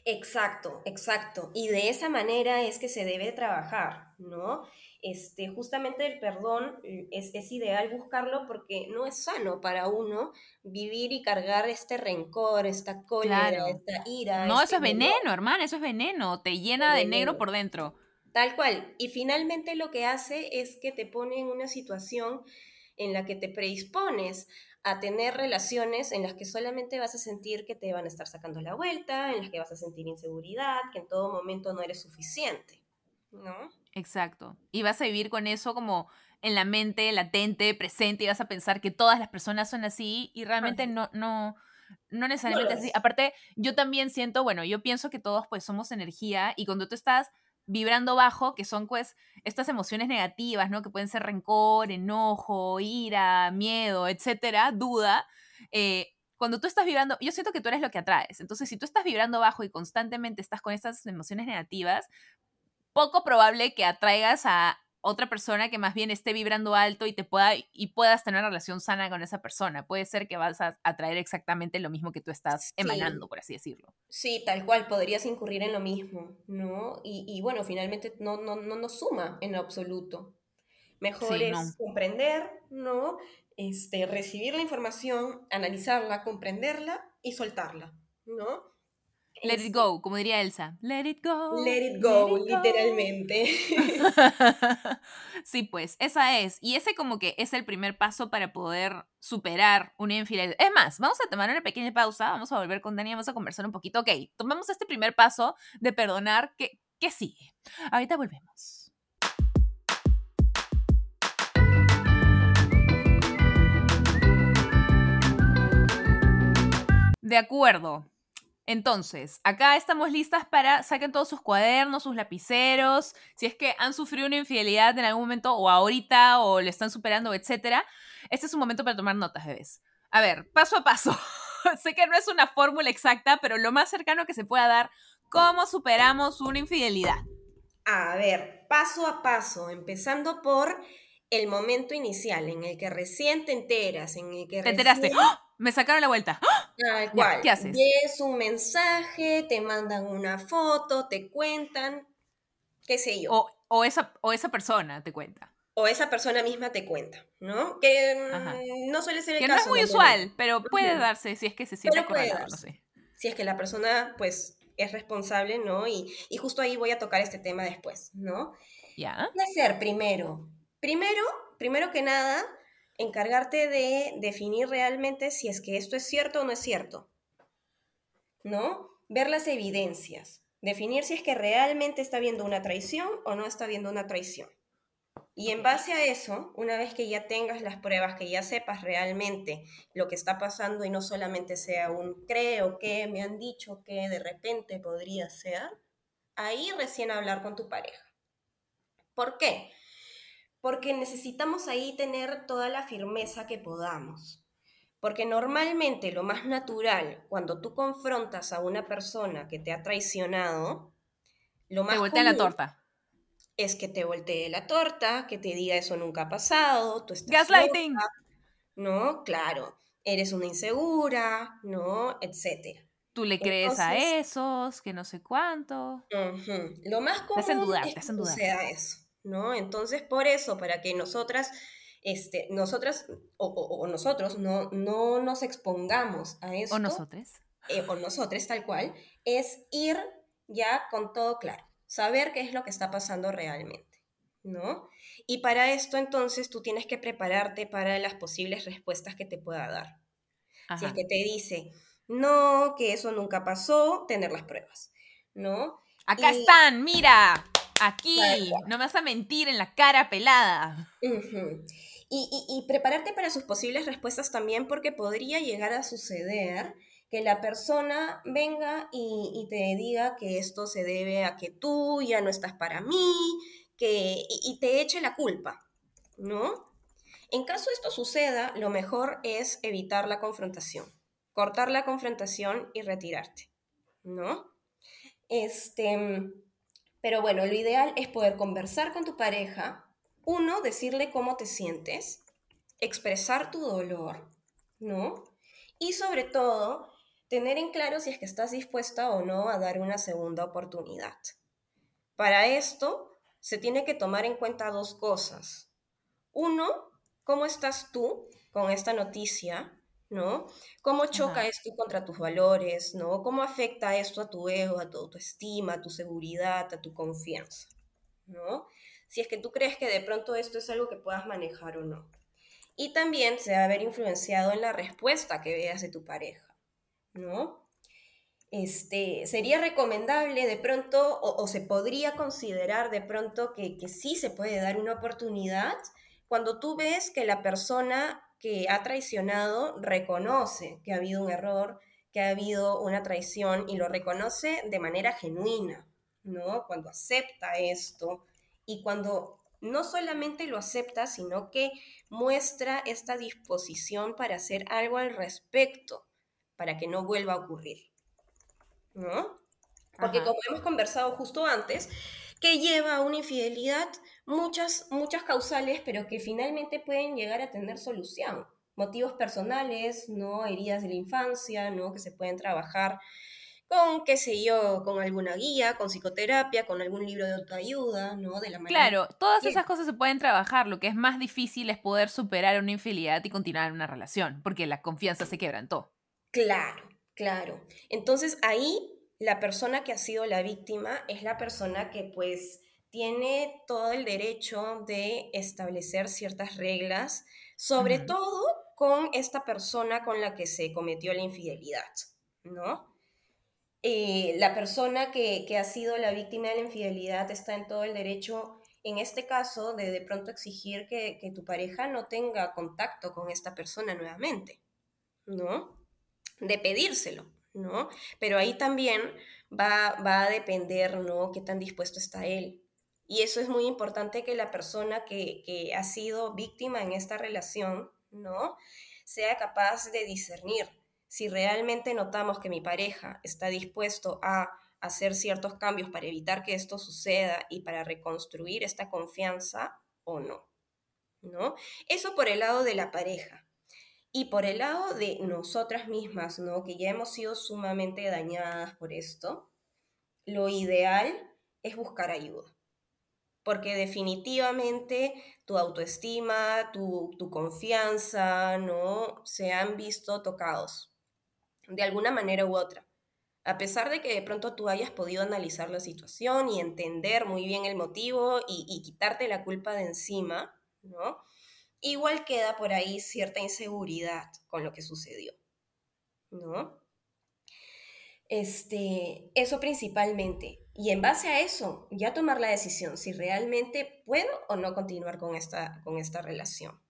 Exacto, exacto. Y de esa manera es que se debe trabajar, ¿no? Este, justamente el perdón eh, es, es, ideal buscarlo porque no es sano para uno vivir y cargar este rencor, esta cólera, esta ira. No, eso es este veneno, hermano, eso es veneno, te llena de negro por dentro. Tal cual. Y finalmente lo que hace es que te pone en una situación en la que te predispones a tener relaciones en las que solamente vas a sentir que te van a estar sacando la vuelta, en las que vas a sentir inseguridad, que en todo momento no eres suficiente, ¿no? Exacto. Y vas a vivir con eso como en la mente, latente, presente, y vas a pensar que todas las personas son así y realmente no, no, no necesariamente así. Aparte, yo también siento, bueno, yo pienso que todos pues somos energía y cuando tú estás vibrando bajo, que son pues estas emociones negativas, ¿no? Que pueden ser rencor, enojo, ira, miedo, etcétera, duda. Eh, cuando tú estás vibrando, yo siento que tú eres lo que atraes. Entonces, si tú estás vibrando bajo y constantemente estás con estas emociones negativas, poco probable que atraigas a otra persona que más bien esté vibrando alto y te pueda y puedas tener una relación sana con esa persona. Puede ser que vas a atraer exactamente lo mismo que tú estás emanando, por así decirlo. Sí, tal cual, podrías incurrir en lo mismo, ¿no? Y, bueno, finalmente no, no, no nos suma en absoluto. Mejor es comprender, ¿no? Este, recibir la información, analizarla, comprenderla y soltarla, ¿no? Let it go, como diría Elsa. Let it go. Let it go, literalmente. sí, pues, esa es. Y ese como que es el primer paso para poder superar una infidelidad. Es más, vamos a tomar una pequeña pausa, vamos a volver con Dani, vamos a conversar un poquito. Ok, tomamos este primer paso de perdonar. ¿Qué, qué sigue? Ahorita volvemos. De acuerdo. Entonces, acá estamos listas para saquen todos sus cuadernos, sus lapiceros, si es que han sufrido una infidelidad en algún momento o ahorita o le están superando, etcétera. Este es un momento para tomar notas, bebés. A ver, paso a paso. sé que no es una fórmula exacta, pero lo más cercano que se pueda dar, ¿cómo superamos una infidelidad? A ver, paso a paso, empezando por el momento inicial en el que recién te enteras, en el que te enteraste. ¡Ah! Me sacaron la vuelta. Tal cual. ¿Qué haces? Es un mensaje, te mandan una foto, te cuentan, qué sé yo. O, esa, o esa persona te cuenta. O esa persona misma te cuenta, ¿no? Que mm, no suele ser el que caso. no es muy usual, pero puede darse si es que se siente no sé. Si es que la persona, pues, es responsable, ¿no? Y, y justo ahí voy a tocar este tema después, ¿no? ¿Ya? ¿Qué hacer primero? Primero, primero que nada, encargarte de definir realmente si es que esto es cierto o no es cierto. ¿No? Ver las evidencias, definir si es que realmente está viendo una traición o no está viendo una traición. Y en base a eso, una vez que ya tengas las pruebas, que ya sepas realmente lo que está pasando y no solamente sea un creo que me han dicho que de repente podría ser, ahí recién hablar con tu pareja. ¿Por qué? Porque necesitamos ahí tener toda la firmeza que podamos. Porque normalmente lo más natural, cuando tú confrontas a una persona que te ha traicionado, lo más... Te voltea la torta. Es que te voltee la torta, que te diga eso nunca ha pasado, tú estás... Gaslighting. ¿No? Claro. Eres una insegura, ¿no? Etcétera. Tú le crees a esos, que no sé cuánto. Lo más común es que sea eso, ¿no? Entonces, por eso, para que nosotras, este, nosotras o, nosotros no, no nos expongamos a eso. O nosotros. Eh, o nosotros, tal cual, es ir ya con todo claro, saber qué es lo que está pasando realmente, ¿no? Y para esto, entonces, tú tienes que prepararte para las posibles respuestas que te pueda dar. Si es que te dice, no, que eso nunca pasó, tener las pruebas, ¿no? Acá están, mira, aquí, no me vas a mentir en la cara pelada. y, prepararte para sus posibles respuestas también porque podría llegar a suceder que la persona venga y, te diga que esto se debe a que tú ya no estás para mí, que, y, te eche la culpa, ¿no? En caso esto suceda, lo mejor es evitar la confrontación cortar la confrontación y retirarte, ¿no? Este, pero bueno, lo ideal es poder conversar con tu pareja, uno, decirle cómo te sientes, expresar tu dolor, ¿no? Y sobre todo, tener en claro si es que estás dispuesta o no a dar una segunda oportunidad. Para esto, se tiene que tomar en cuenta dos cosas. Uno, ¿cómo estás tú con esta noticia? ¿No? ¿Cómo choca esto contra tus valores, ¿no? ¿Cómo afecta esto a tu ego, a tu autoestima, a tu seguridad, a tu confianza, ¿no? Si es que tú crees que de pronto esto es algo que puedas manejar o no. Y también se va a ver influenciado en la respuesta que veas de tu pareja, ¿no? Este, sería recomendable de pronto, o, se podría considerar de pronto que, que sí se puede dar una oportunidad cuando tú ves que la persona que ha traicionado reconoce que ha habido un error, que ha habido una traición y lo reconoce de manera genuina, ¿no? Cuando acepta esto y cuando no solamente lo acepta, sino que muestra esta disposición para hacer algo al respecto, para que no vuelva a ocurrir, ¿no? Porque como hemos conversado justo antes, que lleva a una infidelidad muchas, muchas causales, pero que finalmente pueden llegar a tener solución. Motivos personales, ¿no? Heridas de la infancia, ¿no? Que se pueden trabajar con, qué sé yo, con alguna guía, con psicoterapia, con algún libro de autoayuda, ¿no? De la claro, todas esas cosas se pueden trabajar. Lo que es más difícil es poder superar una infidelidad y continuar una relación, porque la confianza se quebrantó. Claro, claro. Entonces ahí la persona que ha sido la víctima es la persona que pues tiene todo el derecho de establecer ciertas reglas, sobre todo con esta persona con la que se cometió la infidelidad, ¿no? Eh, la persona que, ha sido la víctima de la infidelidad está en todo el derecho, en este caso, de de pronto exigir que, que tu pareja no tenga contacto con esta persona nuevamente, ¿no? De pedírselo, ¿no? Pero ahí también va, va a depender, ¿no? Qué tan dispuesto está él. Y eso es muy importante que la persona que, que ha sido víctima en esta relación, ¿no? Sea capaz de discernir si realmente notamos que mi pareja está dispuesto a hacer ciertos cambios para evitar que esto suceda y para reconstruir esta confianza o no. ¿No? Eso por el lado de la pareja. Y por el lado de nosotras mismas, ¿no? Que ya hemos sido sumamente dañadas por esto, lo ideal es buscar ayuda. Porque definitivamente tu autoestima, tu, tu confianza, ¿no? Se han visto tocados de alguna manera u otra. A pesar de que de pronto tú hayas podido analizar la situación y entender muy bien el motivo y, y quitarte la culpa de encima, ¿no? Igual queda por ahí cierta inseguridad con lo que sucedió, ¿no? Este, eso principalmente. Y en base a eso, ya tomar la decisión si realmente puedo o no continuar con esta, con esta relación.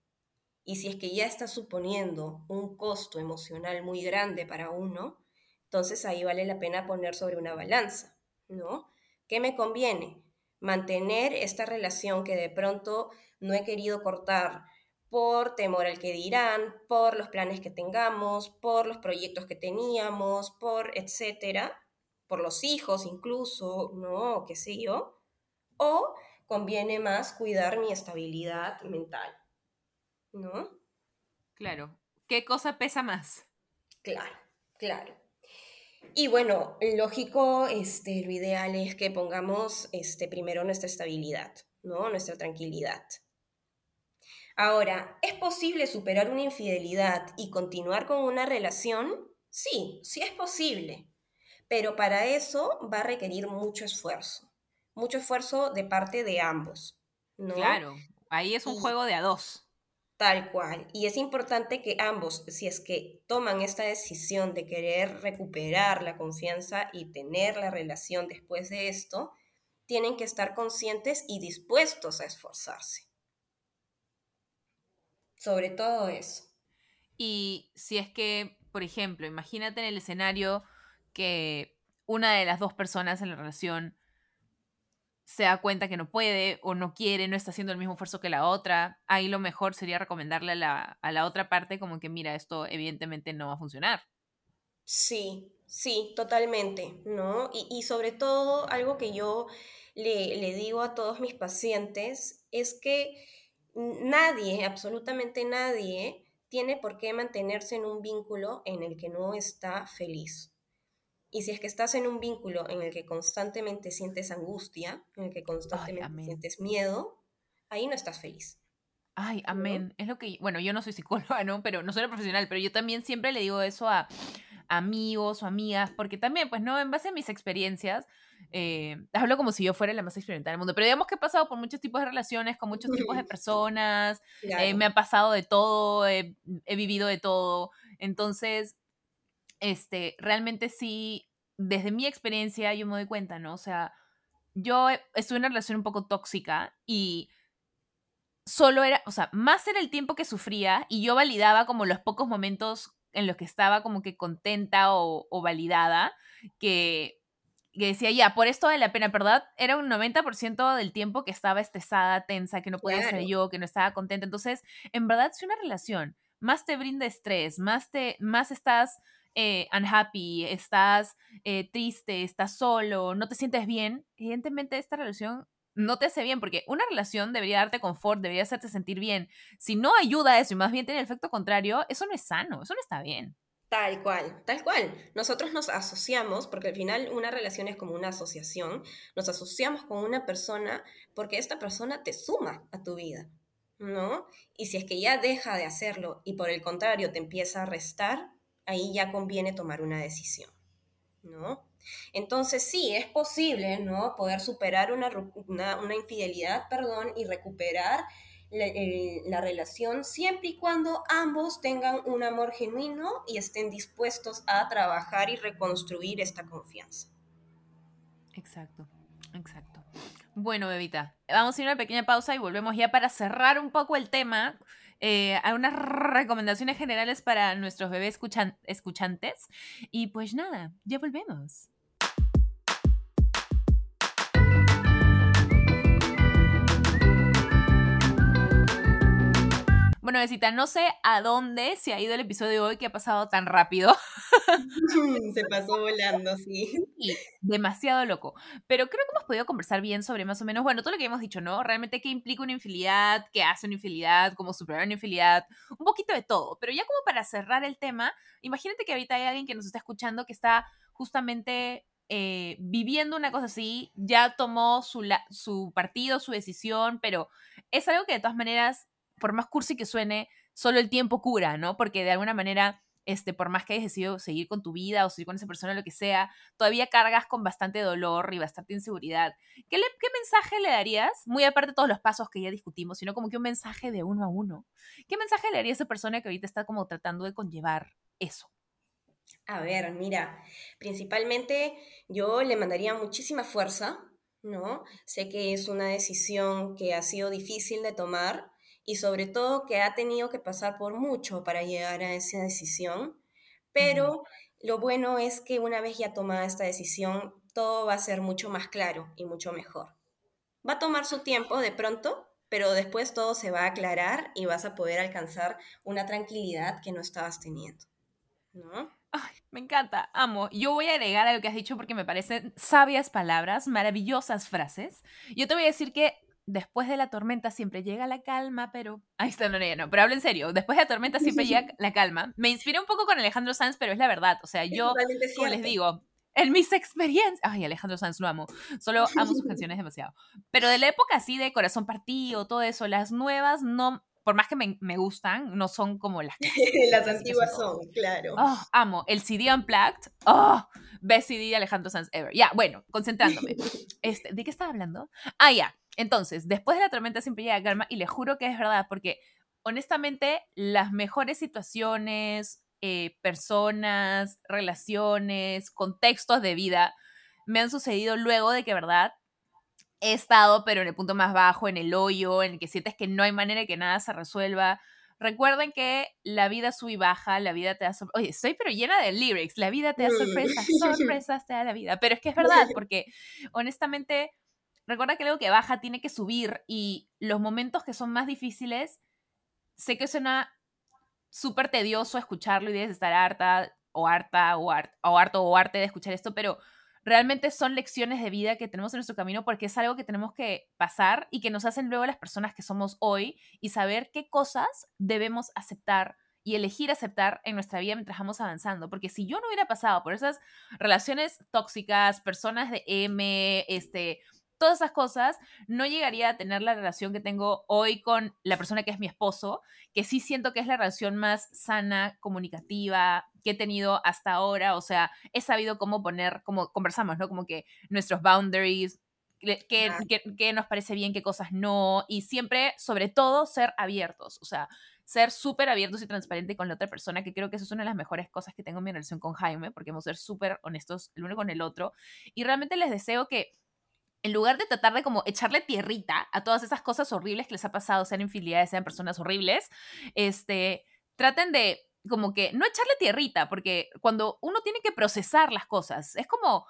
Y si es que ya está suponiendo un costo emocional muy grande para uno, entonces ahí vale la pena poner sobre una balanza, ¿no? ¿Qué me conviene? Mantener esta relación que de pronto no he querido cortar por temor al que dirán, por los planes que tengamos, por los proyectos que teníamos, por etcétera, por los hijos incluso, ¿no? ¿Qué sé yo? O conviene más cuidar mi estabilidad mental, ¿no? Claro. ¿Qué cosa pesa más? Claro, claro. Y bueno, lógico, este, lo ideal es que pongamos este, primero nuestra estabilidad, ¿no? Nuestra tranquilidad. Ahora, ¿es posible superar una infidelidad y continuar con una relación? Sí, sí es posible, pero para eso va a requerir mucho esfuerzo, mucho esfuerzo de parte de ambos, ¿no? Claro, ahí es un juego de a dos. Tal cual. Y es importante que ambos, si es que toman esta decisión de querer recuperar la confianza y tener la relación después de esto, tienen que estar conscientes y dispuestos a esforzarse. Sobre todo eso. Y si es que, por ejemplo, imagínate en el escenario que una de las dos personas en la relación se da cuenta que no puede o no quiere, no está haciendo el mismo esfuerzo que la otra, ahí lo mejor sería recomendarle a la, otra parte como que, mira, esto evidentemente no va a funcionar. Sí, sí, totalmente, ¿no? Y, sobre todo, algo que yo le, le digo a todos mis pacientes es que nadie, absolutamente nadie, tiene por qué mantenerse en un vínculo en el que no está feliz. Y si es que estás en un vínculo en el que constantemente sientes angustia, en el que constantemente sientes miedo, ahí no estás feliz. Ay, amén. Es lo que, bueno, yo no soy psicóloga, ¿no? Pero no soy profesional, pero yo también siempre le digo eso a amigos o amigas, porque también, pues, ¿no? En base a mis experiencias, eh, hablo como si yo fuera la más experimentada del mundo, pero digamos que he pasado por muchos tipos de relaciones, con muchos tipos de personas, eh, me ha pasado de todo, he vivido de todo, entonces este, realmente sí, desde mi experiencia yo me doy cuenta, ¿no? O sea, yo estuve en una relación un poco tóxica y solo era, o sea, más era el tiempo que sufría y yo validaba como los pocos momentos en los que estaba como que contenta o, validada, que, decía, ya, por esto vale la pena, ¿verdad? Era un 90% del tiempo que estaba estresada, tensa, que no podía ser yo, que no estaba contenta. Entonces, en verdad, si una relación más te brinda estrés, más, te, más estás eh, unhappy, estás eh, triste, estás solo, no te sientes bien, evidentemente esta relación no te hace bien, porque una relación debería darte confort, debería hacerte sentir bien. Si no ayuda a eso y más bien tiene el efecto contrario, eso no es sano, eso no está bien. Tal cual, tal cual. Nosotros nos asociamos, porque al final una relación es como una asociación, nos asociamos con una persona porque esta persona te suma a tu vida, ¿no? Y si es que ya deja de hacerlo y por el contrario te empieza a restar, ahí ya conviene tomar una decisión, ¿no? Entonces sí, es posible, ¿no? Poder superar una, infidelidad, perdón, y recuperar la, relación siempre y cuando ambos tengan un amor genuino y estén dispuestos a trabajar y reconstruir esta confianza. Exacto, exacto. Bueno, bebita, vamos a ir a una pequeña pausa y volvemos ya para cerrar un poco el tema eh, unas recomendaciones generales para nuestros bebés escuchantes. Y pues nada, ya volvemos. Bueno, Besita, no sé a dónde se ha ido el episodio de hoy que ha pasado tan rápido. se pasó volando, sí. Demasiado loco. Pero creo que hemos podido conversar bien sobre más o menos, bueno, todo lo que hemos dicho, ¿no? Realmente qué implica una infidelidad, qué hace una infidelidad, cómo superar una infidelidad, un poquito de todo. Pero ya como para cerrar el tema, imagínate que ahorita hay alguien que nos está escuchando que está justamente eh, viviendo una cosa así, ya tomó su, su partido, su decisión, pero es algo que de todas maneras por más cursi que suene, solo el tiempo cura, ¿no? Porque de alguna manera, este, por más que hayas decidido seguir con tu vida o seguir con esa persona, lo que sea, todavía cargas con bastante dolor y bastante inseguridad. ¿Qué, qué mensaje le darías? Muy aparte de todos los pasos que ya discutimos, sino como que un mensaje de uno a uno. ¿Qué mensaje le daría a esa persona que ahorita está como tratando de conllevar eso? A ver, mira, principalmente yo le mandaría muchísima fuerza, ¿no? Sé que es una decisión que ha sido difícil de tomar, y sobre todo que ha tenido que pasar por mucho para llegar a esa decisión, pero lo bueno es que una vez ya tomada esta decisión, todo va a ser mucho más claro y mucho mejor. Va a tomar su tiempo de pronto, pero después todo se va a aclarar y vas a poder alcanzar una tranquilidad que no estabas teniendo. ¿No? Ay, me encanta, amo. Yo voy a agregar a lo que has dicho porque me parecen sabias palabras, maravillosas frases. Yo te voy a decir que después de la tormenta siempre llega la calma, pero... Ahí está, no, no, no, pero hablo en serio, después de la tormenta siempre llega la calma. Me inspiré un poco con Alejandro Sanz, pero es la verdad, o sea, yo, como les digo, en mis experiencias. Ay, Alejandro Sanz lo amo. Solo amo sus canciones demasiado. Pero de la época así de Corazón Partido, todo eso, las nuevas no. Por más que me, me gustan, no son como las que. las antiguas son, claro. Oh, amo. El CD Unplugged. Oh, best CD de Alejandro Sanz ever. Ya, bueno, concentrándome. Este, ¿De qué estaba hablando? Ah, ya. Entonces, después de la tormenta siempre llega calma y le juro que es verdad, porque honestamente, las mejores situaciones, eh, personas, relaciones, contextos de vida me han sucedido luego de que, ¿verdad? He estado, pero en el punto más bajo, en el hoyo, en el que sientes que no hay manera de que nada se resuelva. Recuerden que la vida sube y baja, la vida te da sorpresas. Oye, estoy pero llena de lyrics. La vida te da sorpresas, sorpresas te da la vida. Pero es que es verdad, porque honestamente, recuerda que algo que baja tiene que subir y los momentos que son más difíciles, sé que suena súper tedioso escucharlo y debes estar harta o harta o, o harto o arte de escuchar esto, pero realmente son lecciones de vida que tenemos en nuestro camino porque es algo que tenemos que pasar y que nos hacen luego las personas que somos hoy y saber qué cosas debemos aceptar y elegir aceptar en nuestra vida mientras vamos avanzando. Porque si yo no hubiera pasado por esas relaciones tóxicas, personas de M, este, todas esas cosas, no llegaría a tener la relación que tengo hoy con la persona que es mi esposo, que sí siento que es la relación más sana, comunicativa que he tenido hasta ahora. O sea, he sabido cómo poner, como conversamos, ¿no? Como que nuestros boundaries, qué, nos parece bien, qué cosas no, y siempre, sobre todo, ser abiertos, o sea, ser súper abiertos y transparentes con la otra persona, que creo que eso es una de las mejores cosas que tengo en mi relación con Jaime, porque hemos ser súper honestos el uno con el otro, y realmente les deseo que en lugar de tratar de como echarle tierrita a todas esas cosas horribles que les ha pasado, sean infidelidades, sean personas horribles, este, traten de como que no echarle tierrita, porque cuando uno tiene que procesar las cosas, es como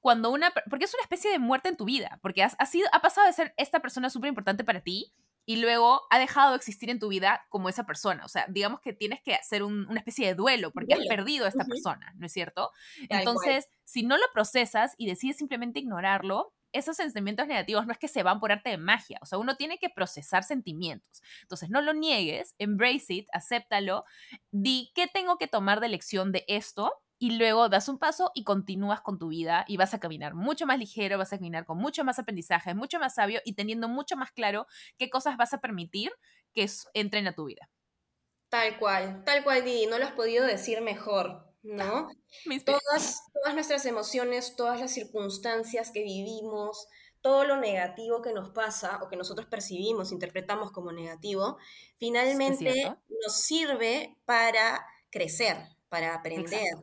cuando una, porque es una especie de muerte en tu vida, porque has, sido, ha pasado de ser esta persona súper importante para ti y luego ha dejado de existir en tu vida como esa persona. O sea, digamos que tienes que hacer una especie de duelo porque has perdido a esta persona, ¿no es cierto? Entonces, si no lo procesas y decides simplemente ignorarlo, esos sentimientos negativos no es que se van por arte de magia, o sea, uno tiene que procesar sentimientos. Entonces, no lo niegues, embrace it, acéptalo, di qué tengo que tomar de lección de esto y luego das un paso y continúas con tu vida y vas a caminar mucho más ligero, vas a caminar con mucho más aprendizaje, mucho más sabio y teniendo mucho más claro qué cosas vas a permitir que entren a tu vida. Tal cual, tal cual, Didi, no lo has podido decir mejor. ¿No? Todas, todas nuestras emociones, todas las circunstancias que vivimos, todo lo negativo que nos pasa o que nosotros percibimos, interpretamos como negativo, finalmente nos sirve para crecer, para aprender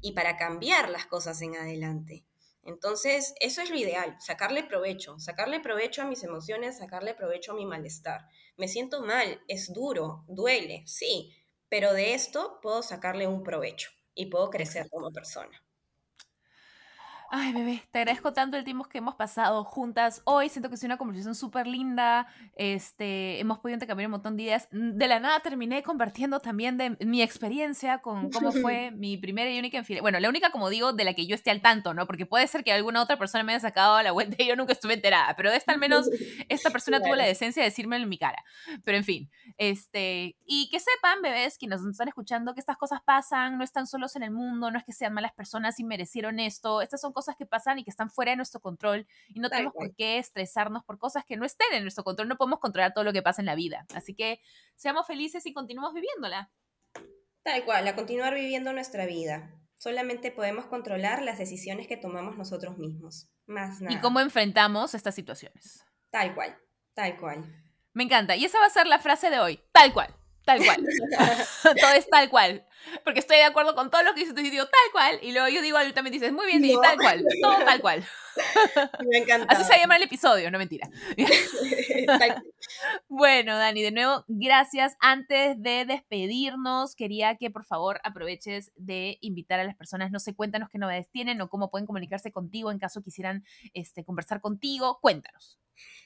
y para cambiar las cosas en adelante. Entonces, eso es lo ideal, sacarle provecho, sacarle provecho a mis emociones, sacarle provecho a mi malestar. Me siento mal, es duro, duele, sí, pero de esto puedo sacarle un provecho y puedo crecer como persona. Ay, bebé, te agradezco tanto el tiempo que hemos pasado juntas hoy. Siento que es una conversación súper linda. Este, hemos podido intercambiar un montón de ideas. De la nada terminé compartiendo también de mi experiencia con cómo fue mi primera y única infidelidad. Bueno, la única, como digo, de la que yo esté al tanto, ¿no? Porque puede ser que alguna otra persona me haya sacado a la vuelta y yo nunca estuve enterada. Pero de esta al menos, esta persona tuvo la decencia de decírmelo en mi cara. Pero en fin, este, y que sepan, bebés, que nos están escuchando, que estas cosas pasan, no están solos en el mundo, no es que sean malas personas y merecieron esto. Estas son cosas cosas que pasan y que están fuera de nuestro control y no tenemos por qué estresarnos por cosas que no estén en nuestro control. No podemos controlar todo lo que pasa en la vida. Así que seamos felices y continuemos viviéndola. Tal cual, a continuar viviendo nuestra vida. Solamente podemos controlar las decisiones que tomamos nosotros mismos. Más nada. Y cómo enfrentamos estas situaciones. Tal cual, tal cual. Me encanta. Y esa va a ser la frase de hoy. Tal cual. Tal cual. todo es tal cual. Porque estoy de acuerdo con todo lo que dices, y digo tal cual. Y luego yo digo algo también dices, muy bien, y tal cual. Todo tal cual. Me encanta. Así se llama el episodio, no mentira. bueno, Dani, de nuevo, gracias. Antes de despedirnos, quería que por favor aproveches de invitar a las personas, no sé, cuéntanos qué novedades tienen o cómo pueden comunicarse contigo en caso quisieran este, conversar contigo. Cuéntanos.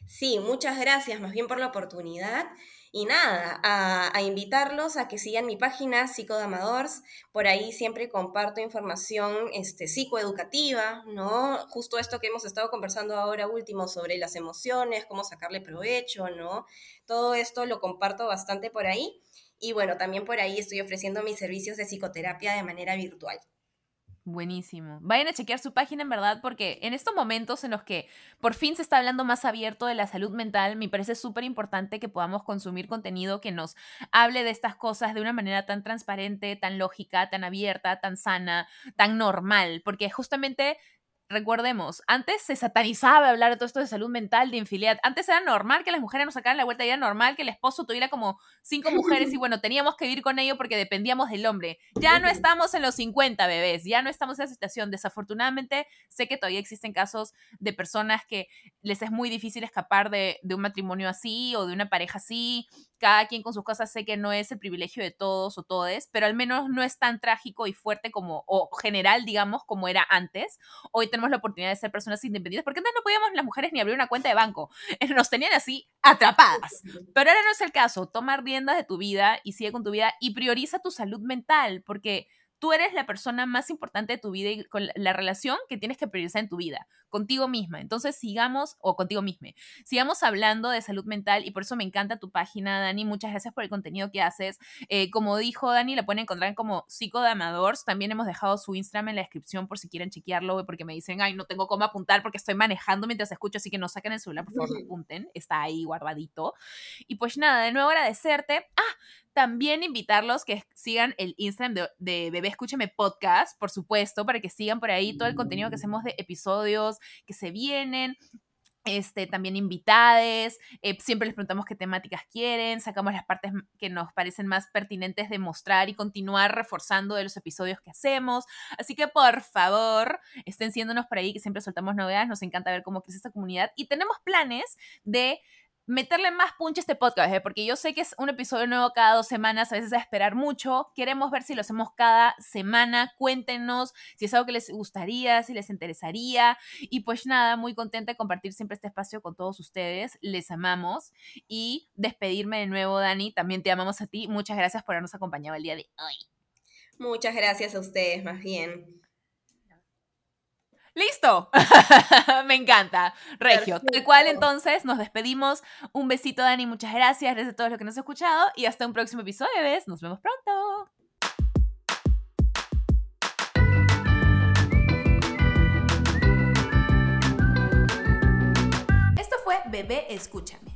Sí, muchas gracias más bien por la oportunidad. Y nada, a, invitarlos a que sigan mi página Psicodamadors. Por ahí siempre comparto información este, psicoeducativa, ¿no? Justo esto que hemos estado conversando ahora último sobre las emociones, cómo sacarle provecho, ¿no? Todo esto lo comparto bastante por ahí. Y bueno, también por ahí estoy ofreciendo mis servicios de psicoterapia de manera virtual. Buenísimo. Vayan a chequear su página en verdad porque en estos momentos en los que por fin se está hablando más abierto de la salud mental, me parece súper importante que podamos consumir contenido que nos hable de estas cosas de una manera tan transparente, tan lógica, tan abierta, tan sana, tan normal, porque justamente recordemos, antes se satanizaba hablar de todo esto de salud mental, de infidelidad. Antes era normal que las mujeres nos sacaran la vuelta y era normal que el esposo tuviera como cinco mujeres y bueno, teníamos que vivir con ello porque dependíamos del hombre. Ya no estamos en los 50 bebés, ya no estamos en esa situación. Desafortunadamente, sé que todavía existen casos de personas que les es muy difícil escapar de, de un matrimonio así o de una pareja así cada quien con sus cosas, sé que no es el privilegio de todos o todes, pero al menos no es tan trágico y fuerte como, o general, digamos, como era antes. Hoy tenemos la oportunidad de ser personas independientes, porque antes no podíamos las mujeres ni abrir una cuenta de banco, nos tenían así atrapadas. Pero ahora no es el caso, toma riendas de tu vida y sigue con tu vida y prioriza tu salud mental, porque tú eres la persona más importante de tu vida y con la relación que tienes que priorizar en tu vida, contigo misma. Entonces sigamos, o contigo misma, sigamos hablando de salud mental y por eso me encanta tu página, Dani. Muchas gracias por el contenido que haces. Eh, como dijo Dani, la pueden encontrar como Psico de Amadors. También hemos dejado su Instagram en la descripción por si quieren chequearlo, porque me dicen, ay, no tengo cómo apuntar porque estoy manejando mientras escucho, así que no saquen el celular, por favor, apunten. Está ahí guardadito. Y pues nada, de nuevo agradecerte. Ah, también invitarlos que sigan el Instagram de, de, Bebé Escúchame Podcast, por supuesto, para que sigan por ahí todo el contenido que hacemos de episodios que se vienen. Este, también invitades, eh, siempre les preguntamos qué temáticas quieren, sacamos las partes que nos parecen más pertinentes de mostrar y continuar reforzando de los episodios que hacemos. Así que por favor, estén siéndonos por ahí, que siempre soltamos novedades, nos encanta ver cómo crece esta comunidad y tenemos planes de meterle más punch a este podcast, ¿eh? porque yo sé que es un episodio nuevo cada dos semanas, a veces a esperar mucho. Queremos ver si lo hacemos cada semana. Cuéntenos si es algo que les gustaría, si les interesaría. Y pues nada, muy contenta de compartir siempre este espacio con todos ustedes. Les amamos. Y despedirme de nuevo, Dani. También te amamos a ti. Muchas gracias por habernos acompañado el día de hoy. Muchas gracias a ustedes, más bien. Listo. Me encanta. Regio. Tal cual, entonces, nos despedimos. Un besito, Dani. Muchas gracias. Gracias a todos los que nos han escuchado. Y hasta un próximo episodio, ¿ves? Nos vemos pronto. Esto fue Bebé Escúchame.